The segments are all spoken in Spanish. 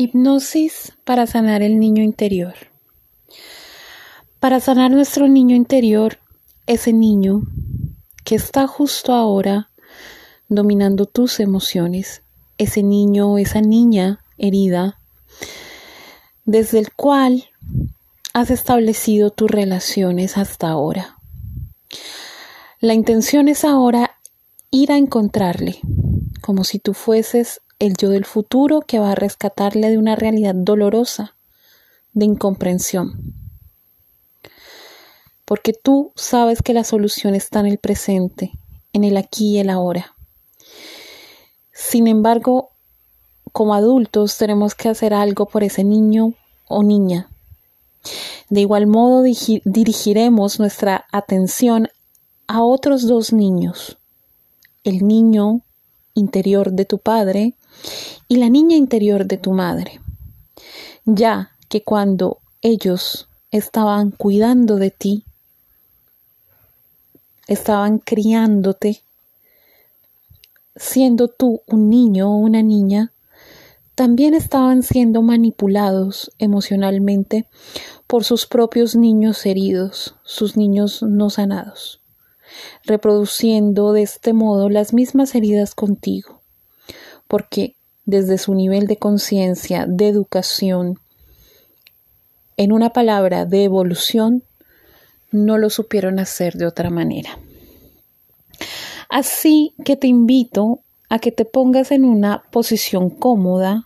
Hipnosis para sanar el niño interior. Para sanar nuestro niño interior, ese niño que está justo ahora dominando tus emociones, ese niño o esa niña herida, desde el cual has establecido tus relaciones hasta ahora. La intención es ahora ir a encontrarle, como si tú fueses el yo del futuro que va a rescatarle de una realidad dolorosa, de incomprensión. Porque tú sabes que la solución está en el presente, en el aquí y el ahora. Sin embargo, como adultos tenemos que hacer algo por ese niño o niña. De igual modo dirigiremos nuestra atención a otros dos niños, el niño interior de tu padre y la niña interior de tu madre, ya que cuando ellos estaban cuidando de ti, estaban criándote, siendo tú un niño o una niña, también estaban siendo manipulados emocionalmente por sus propios niños heridos, sus niños no sanados, reproduciendo de este modo las mismas heridas contigo porque desde su nivel de conciencia, de educación, en una palabra, de evolución, no lo supieron hacer de otra manera. Así que te invito a que te pongas en una posición cómoda,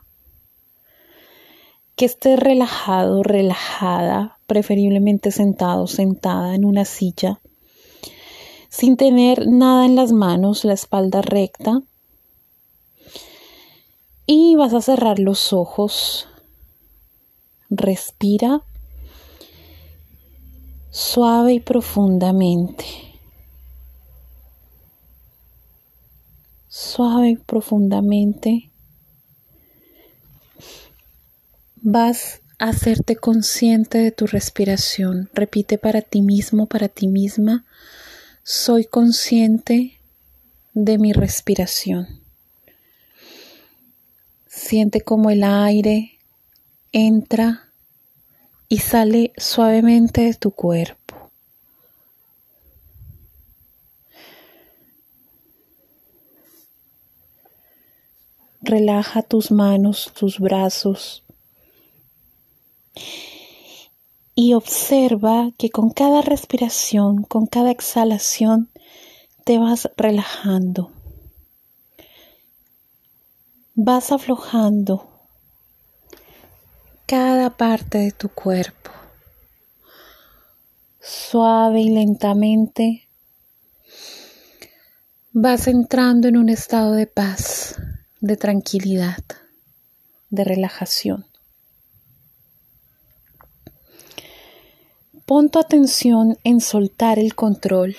que estés relajado, relajada, preferiblemente sentado, sentada en una silla, sin tener nada en las manos, la espalda recta, y vas a cerrar los ojos. Respira suave y profundamente. Suave y profundamente. Vas a hacerte consciente de tu respiración. Repite para ti mismo, para ti misma. Soy consciente de mi respiración. Siente como el aire entra y sale suavemente de tu cuerpo. Relaja tus manos, tus brazos y observa que con cada respiración, con cada exhalación, te vas relajando vas aflojando cada parte de tu cuerpo. Suave y lentamente vas entrando en un estado de paz, de tranquilidad, de relajación. Pon tu atención en soltar el control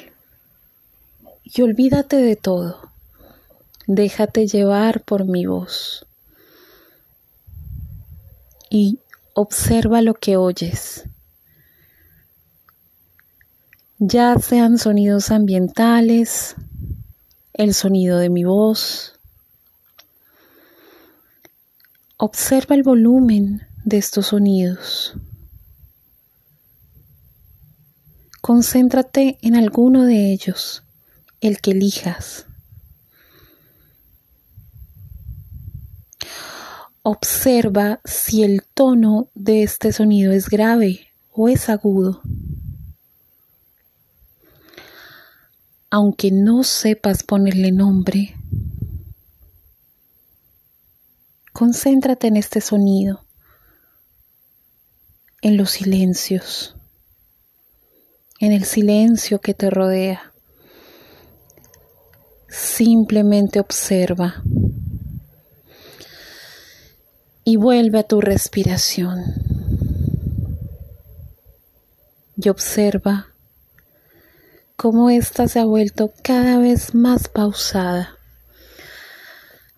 y olvídate de todo. Déjate llevar por mi voz y observa lo que oyes. Ya sean sonidos ambientales, el sonido de mi voz. Observa el volumen de estos sonidos. Concéntrate en alguno de ellos, el que elijas. Observa si el tono de este sonido es grave o es agudo. Aunque no sepas ponerle nombre, concéntrate en este sonido, en los silencios, en el silencio que te rodea. Simplemente observa y vuelve a tu respiración y observa cómo ésta se ha vuelto cada vez más pausada,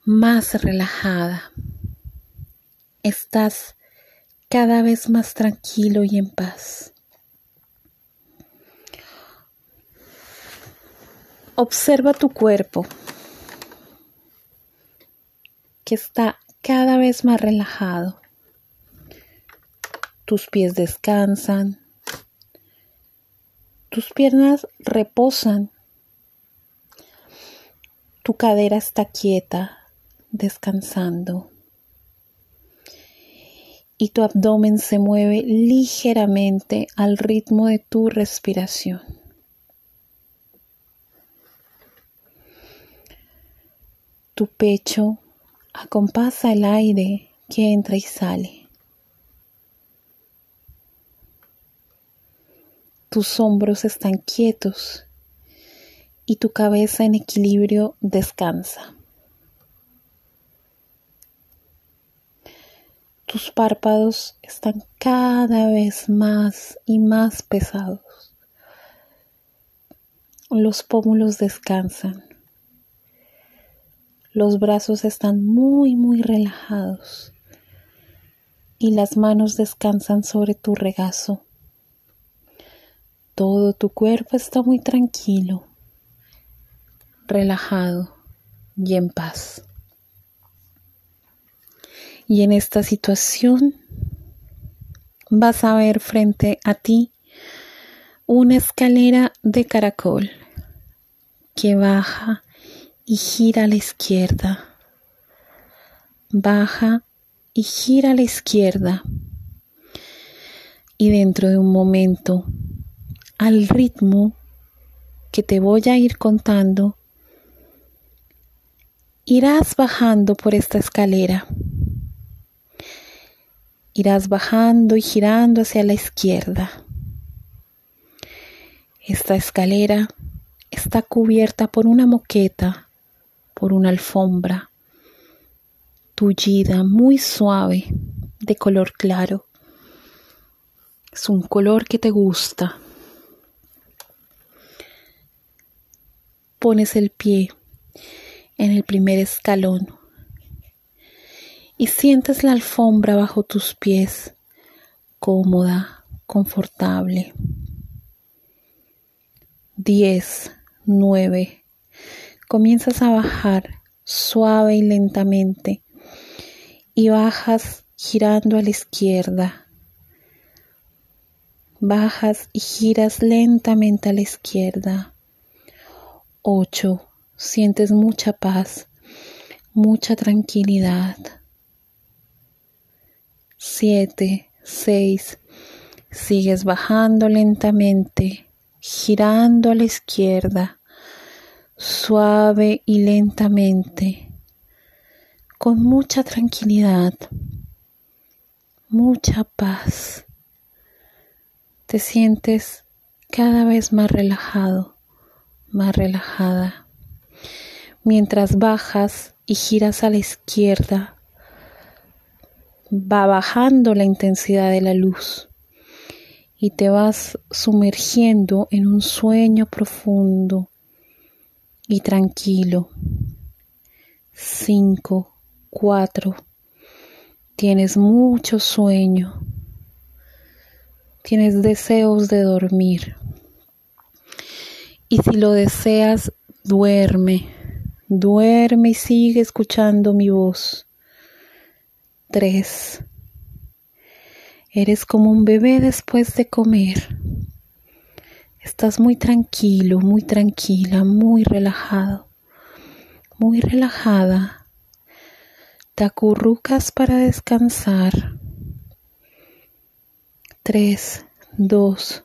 más relajada. Estás cada vez más tranquilo y en paz. Observa tu cuerpo que está cada vez más relajado. tus pies descansan, tus piernas reposan, tu cadera está quieta, descansando y tu abdomen se mueve ligeramente al ritmo de tu respiración. Tu pecho acompasa el aire que entra y sale. Tus hombros están quietos y tu cabeza en equilibrio descansa. Tus párpados están cada vez más y más pesados. Los pómulos descansan. Los brazos están muy, muy relajados. Y las manos descansan sobre tu regazo. Todo tu cuerpo está muy tranquilo, relajado y en paz. Y en esta situación vas a ver frente a ti una escalera de caracol que baja y gira a la izquierda. Baja y gira a la izquierda. Y dentro de un momento, al ritmo que te voy a ir contando, irás bajando por esta escalera irás bajando y girando hacia la izquierda. Esta escalera está cubierta por una moqueta, por una alfombra, tullida muy suave, de color claro. Es un color que te gusta. Pones el pie en el primer escalón y sientes la alfombra bajo tus pies, cómoda, confortable. 10, 9. Comienzas a bajar suave y lentamente y bajas girando a la izquierda. Bajas y giras lentamente a la izquierda. 8. Sientes mucha paz, mucha tranquilidad. 7, 6. Sigues bajando lentamente, girando a la izquierda, suave y lentamente, con mucha tranquilidad, mucha paz. Te sientes cada vez más relajado, más relajada. Mientras bajas y giras a la izquierda, va bajando la intensidad de la luz y te vas sumergiendo en un sueño profundo y tranquilo. Cinco, cuatro. Tienes mucho sueño. Tienes deseos de dormir. Y si lo deseas, duerme. Duerme y sigue escuchando mi voz. 3. Eres como un bebé después de comer. Estás muy tranquilo, muy tranquila, muy relajado, muy relajada. Te acurrucas para descansar. 3, 2.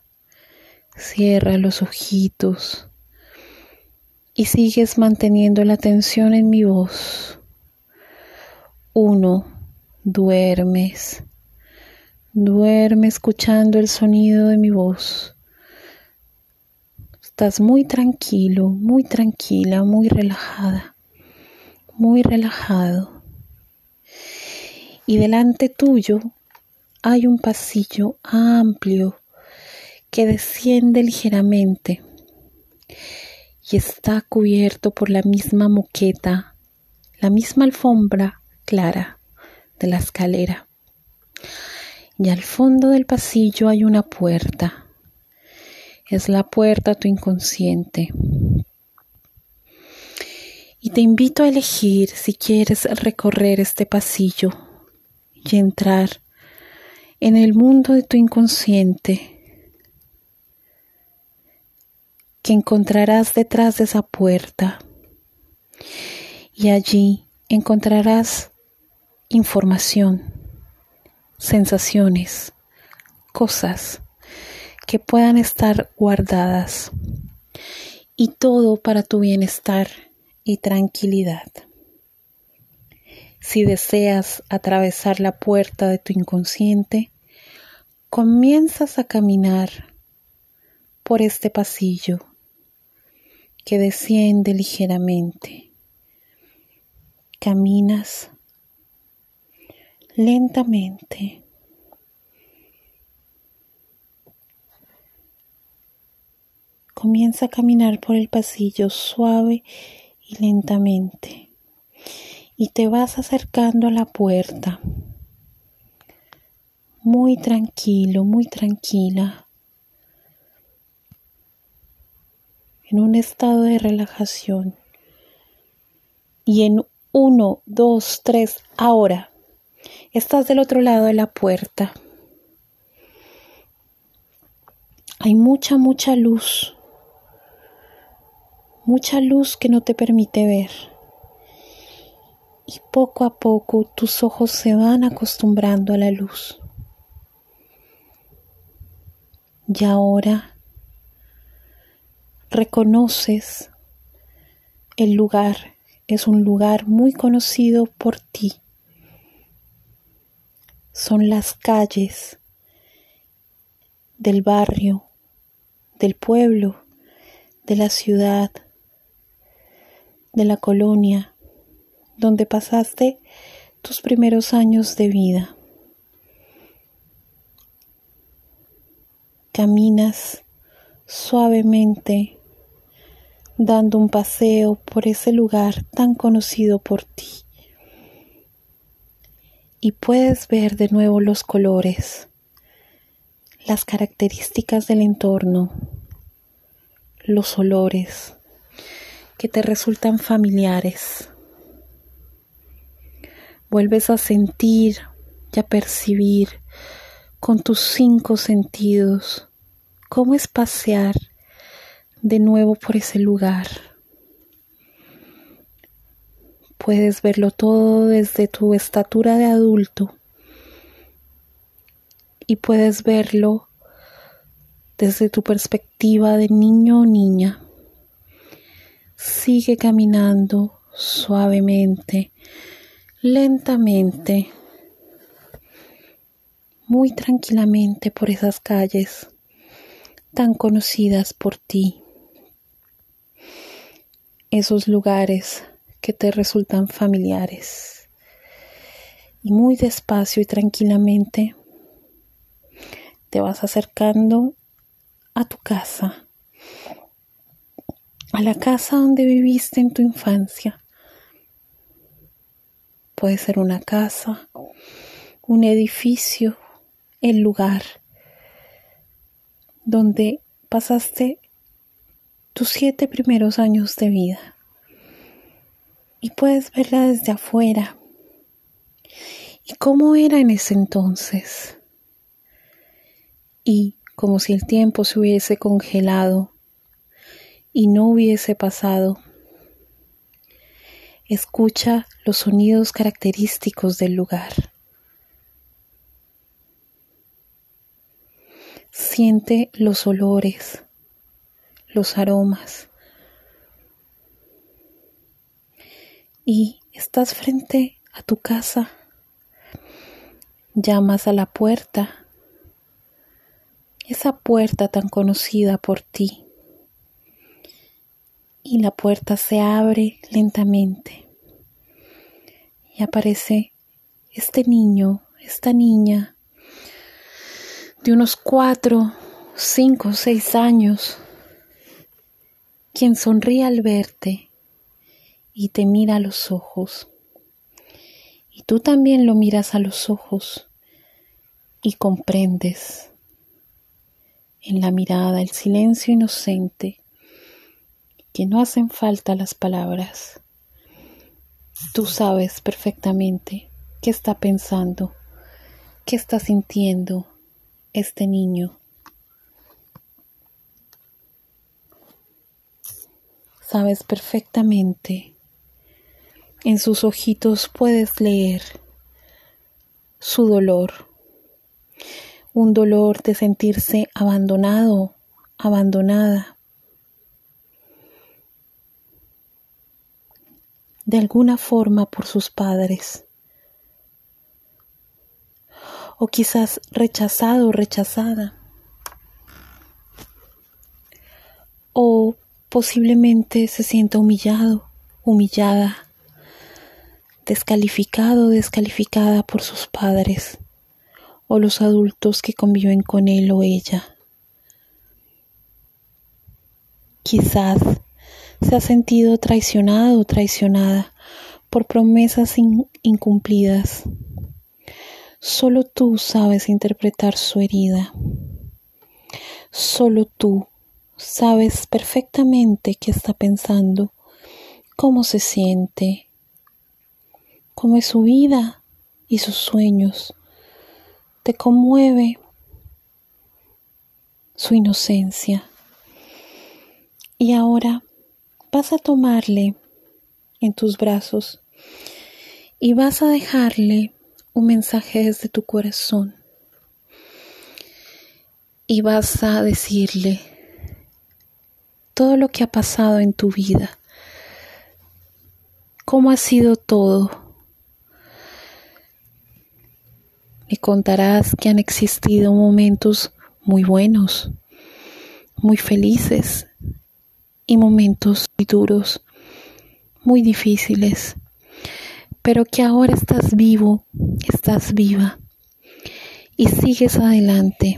Cierra los ojitos y sigues manteniendo la atención en mi voz. 1 duermes, duerme escuchando el sonido de mi voz. Estás muy tranquilo, muy tranquila, muy relajada, muy relajado. Y delante tuyo hay un pasillo amplio que desciende ligeramente y está cubierto por la misma moqueta, la misma alfombra clara de la escalera. Y al fondo del pasillo hay una puerta. Es la puerta a tu inconsciente. Y te invito a elegir si quieres recorrer este pasillo y entrar en el mundo de tu inconsciente que encontrarás detrás de esa puerta y allí encontrarás información, sensaciones, cosas que puedan estar guardadas y todo para tu bienestar y tranquilidad. Si deseas atravesar la puerta de tu inconsciente, comienzas a caminar por este pasillo que desciende ligeramente. Caminas lentamente. Comienza a caminar por el pasillo suave y lentamente y te vas acercando a la puerta. Muy tranquilo, muy tranquila. En un estado de relajación. Y en uno, dos, tres, ahora. Estás del otro lado de la puerta. Hay mucha, mucha luz. Mucha luz que no te permite ver y poco a poco tus ojos se van acostumbrando a la luz. Y ahora reconoces el lugar, es un lugar muy conocido por ti. Son las calles del barrio, del pueblo, de la ciudad, de la colonia, donde pasaste tus primeros años de vida. Caminas suavemente dando un paseo por ese lugar tan conocido por ti. Y puedes ver de nuevo los colores, las características del entorno, los olores que te resultan familiares vuelves a sentir y a percibir con tus cinco sentidos cómo es pasear de nuevo por ese lugar. Puedes verlo todo desde tu estatura de adulto y puedes verlo desde tu perspectiva de niño o niña. Sigue caminando suavemente lentamente, muy tranquilamente por esas calles tan conocidas por ti, esos lugares que te resultan familiares. Y muy despacio y tranquilamente te vas acercando a tu casa, a la casa donde viviste en tu infancia Puede ser una casa, un edificio, el lugar donde pasaste tus siete primeros años de vida. Y puedes verla desde afuera. ¿Y cómo era en ese entonces? Y como si el tiempo se hubiese congelado y no hubiese pasado Escucha los sonidos característicos del lugar. Siente los olores, los aromas. Y estás frente a tu casa. Llamas a la puerta, esa puerta tan conocida por ti y la puerta se abre lentamente y aparece este niño, esta niña de unos cuatro, cinco, seis años, quien sonríe al verte y te mira a los ojos. Y tú también lo miras a los ojos y comprendes en la mirada el silencio inocente que no hacen falta las palabras. Tú sabes perfectamente qué está pensando, qué está sintiendo este niño. Sabes perfectamente, en sus ojitos puedes leer su dolor, un dolor de sentirse abandonado, abandonada. De alguna forma por sus padres. O quizás rechazado o rechazada. O posiblemente se sienta humillado, humillada, descalificado descalificada por sus padres o los adultos que conviven con él o ella. Quizás se ha sentido traicionado o traicionada por promesas incumplidas. Solo tú sabes interpretar su herida. Solo tú sabes perfectamente qué está pensando, cómo se siente, cómo es su vida y sus sueños. Te conmueve su inocencia. Y ahora vas a tomarle en tus brazos y vas a dejarle un mensaje desde tu corazón y vas a decirle todo lo que ha pasado en tu vida, cómo ha sido todo. Me contarás que han existido momentos muy buenos, muy felices, y momentos muy duros, muy difíciles, pero que ahora estás vivo, estás viva y sigues adelante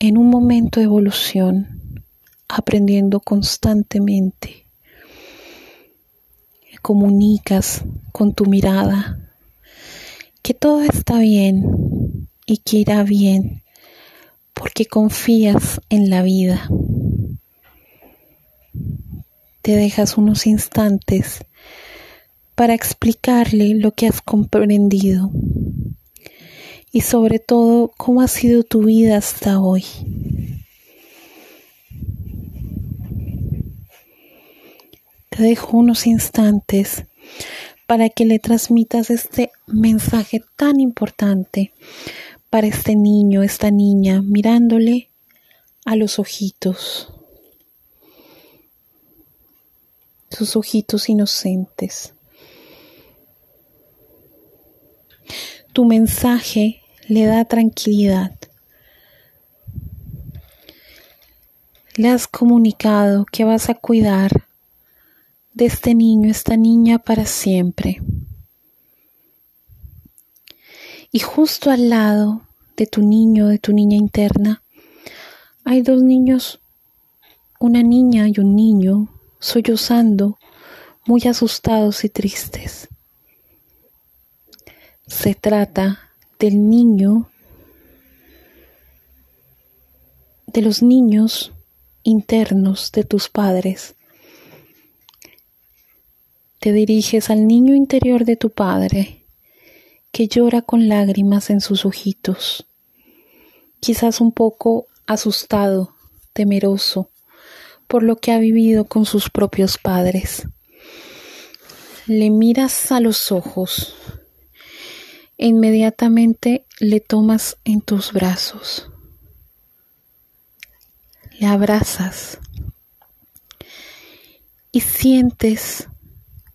en un momento de evolución, aprendiendo constantemente. Comunicas con tu mirada que todo está bien y que irá bien porque confías en la vida te dejas unos instantes para explicarle lo que has comprendido y sobre todo cómo ha sido tu vida hasta hoy. Te dejo unos instantes para que le transmitas este mensaje tan importante para este niño, esta niña, mirándole a los ojitos. Sus ojitos inocentes. Tu mensaje le da tranquilidad. Le has comunicado que vas a cuidar de este niño, esta niña para siempre. Y justo al lado de tu niño, de tu niña interna, hay dos niños, una niña y un niño sollozando, muy asustados y tristes. Se trata del niño, de los niños internos de tus padres. Te diriges al niño interior de tu padre, que llora con lágrimas en sus ojitos, quizás un poco asustado, temeroso, por lo que ha vivido con sus propios padres. Le miras a los ojos e inmediatamente le tomas en tus brazos. Le abrazas y sientes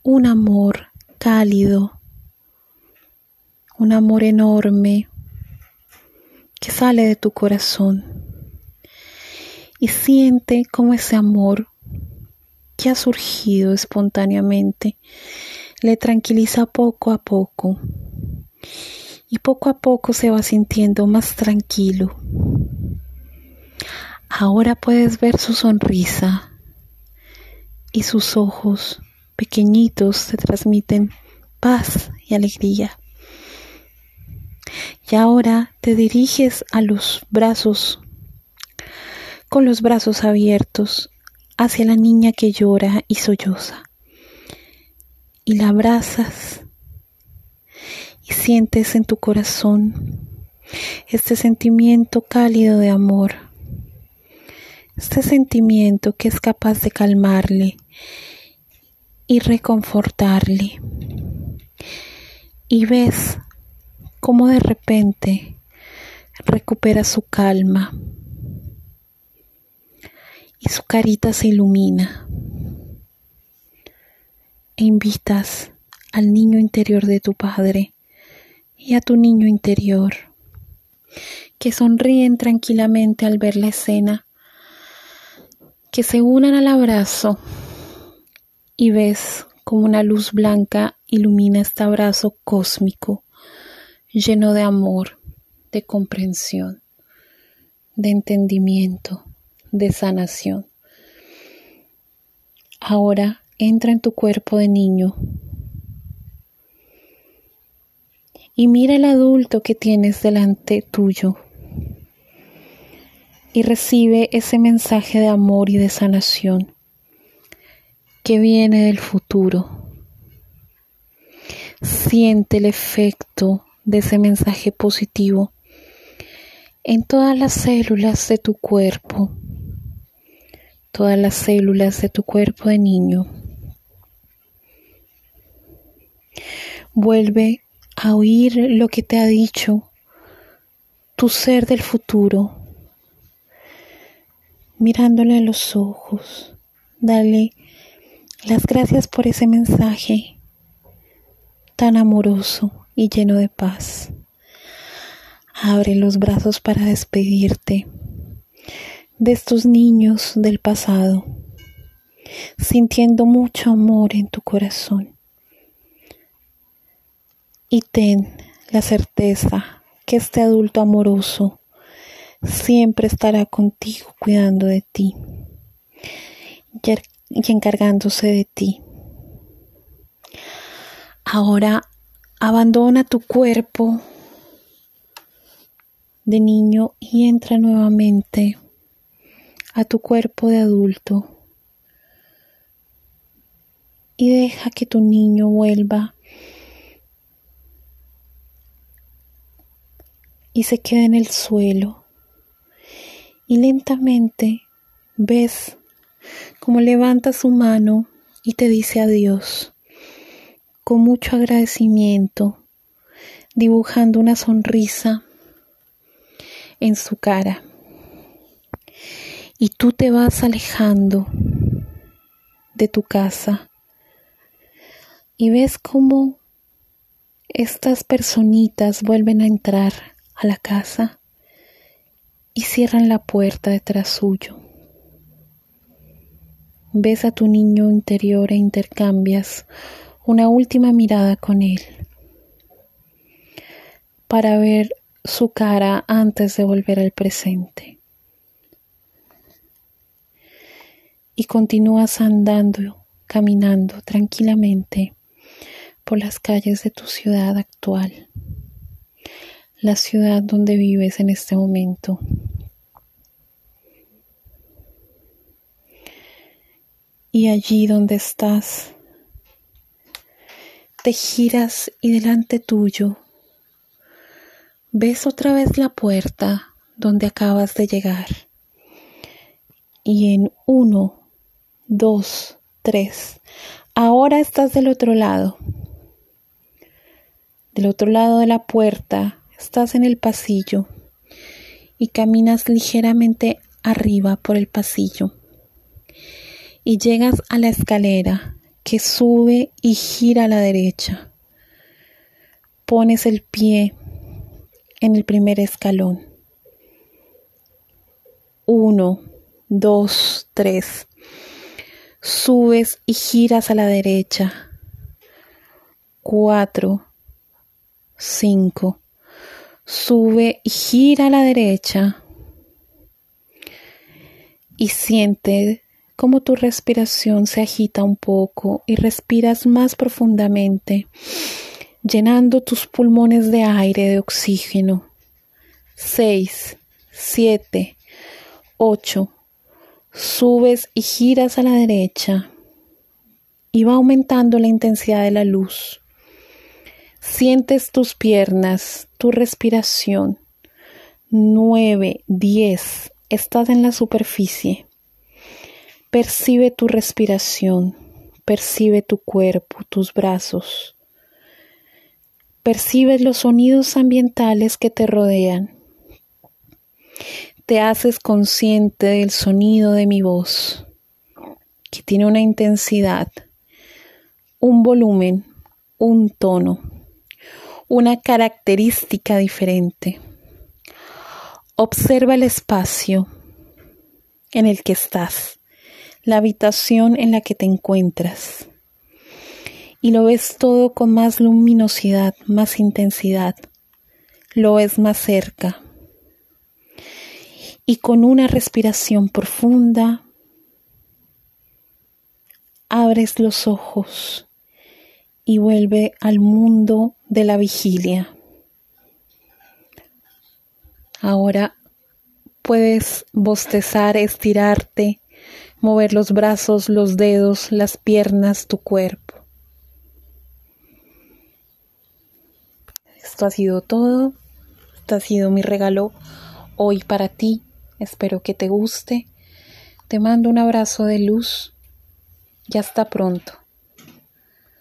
un amor cálido, un amor enorme que sale de tu corazón y siente cómo ese amor que ha surgido espontáneamente le tranquiliza poco a poco y poco a poco se va sintiendo más tranquilo. Ahora puedes ver su sonrisa y sus ojos pequeñitos te transmiten paz y alegría. Y ahora te diriges a los brazos con los brazos abiertos hacia la niña que llora y solloza. Y la abrazas y sientes en tu corazón este sentimiento cálido de amor, este sentimiento que es capaz de calmarle y reconfortarle. Y ves cómo de repente recupera su calma y su carita se ilumina. E invitas al niño interior de tu padre y a tu niño interior que sonríen tranquilamente al ver la escena, que se unan al abrazo y ves como una luz blanca ilumina este abrazo cósmico, lleno de amor, de comprensión, de entendimiento, de sanación. Ahora entra en tu cuerpo de niño y mira el adulto que tienes delante tuyo y recibe ese mensaje de amor y de sanación que viene del futuro. Siente el efecto de ese mensaje positivo en todas las células de tu cuerpo, todas las células de tu cuerpo de niño. Vuelve a oír lo que te ha dicho tu ser del futuro, mirándole a los ojos, dale las gracias por ese mensaje tan amoroso y lleno de paz. Abre los brazos para despedirte de estos niños del pasado, sintiendo mucho amor en tu corazón y ten la certeza que este adulto amoroso siempre estará contigo cuidando de ti y encargándose de ti. Ahora abandona tu cuerpo de niño y entra nuevamente a tu cuerpo de adulto y deja que tu niño vuelva y se queda en el suelo. Y lentamente ves cómo levanta su mano y te dice adiós, con mucho agradecimiento, dibujando una sonrisa en su cara. Y tú te vas alejando de tu casa y ves cómo estas personitas vuelven a entrar a la casa y cierran la puerta detrás suyo. Ves a tu niño interior e intercambias una última mirada con él para ver su cara antes de volver al presente. Y continúas andando, caminando tranquilamente por las calles de tu ciudad actual la ciudad donde vives en este momento. Y allí donde estás, te giras y delante tuyo ves otra vez la puerta donde acabas de llegar. Y en uno, dos, tres, ahora estás del otro lado. Del otro lado de la puerta Estás en el pasillo y caminas ligeramente arriba por el pasillo y llegas a la escalera que sube y gira a la derecha. Pones el pie en el primer escalón. Uno, dos, tres. Subes y giras a la derecha. Cuatro, cinco sube y gira a la derecha y siente como tu respiración se agita un poco y respiras más profundamente, llenando tus pulmones de aire, de oxígeno. 6, 7, 8. Subes y giras a la derecha y va aumentando la intensidad de la luz. Sientes tus piernas, tu respiración. 9, 10. Estás en la superficie. Percibe tu respiración. Percibe tu cuerpo, tus brazos. Percibes los sonidos ambientales que te rodean. Te haces consciente del sonido de mi voz, que tiene una intensidad, un volumen, un tono, una característica diferente. Observa el espacio en el que estás, la habitación en la que te encuentras y lo ves todo con más luminosidad, más intensidad. Lo ves más cerca. Y con una respiración profunda, abres los ojos y vuelve al mundo de la vigilia. Ahora puedes bostezar, estirarte, mover los brazos, los dedos, las piernas, tu cuerpo. Esto ha sido todo. Esto ha sido mi regalo hoy para ti. Espero que te guste. Te mando un abrazo de luz y hasta pronto.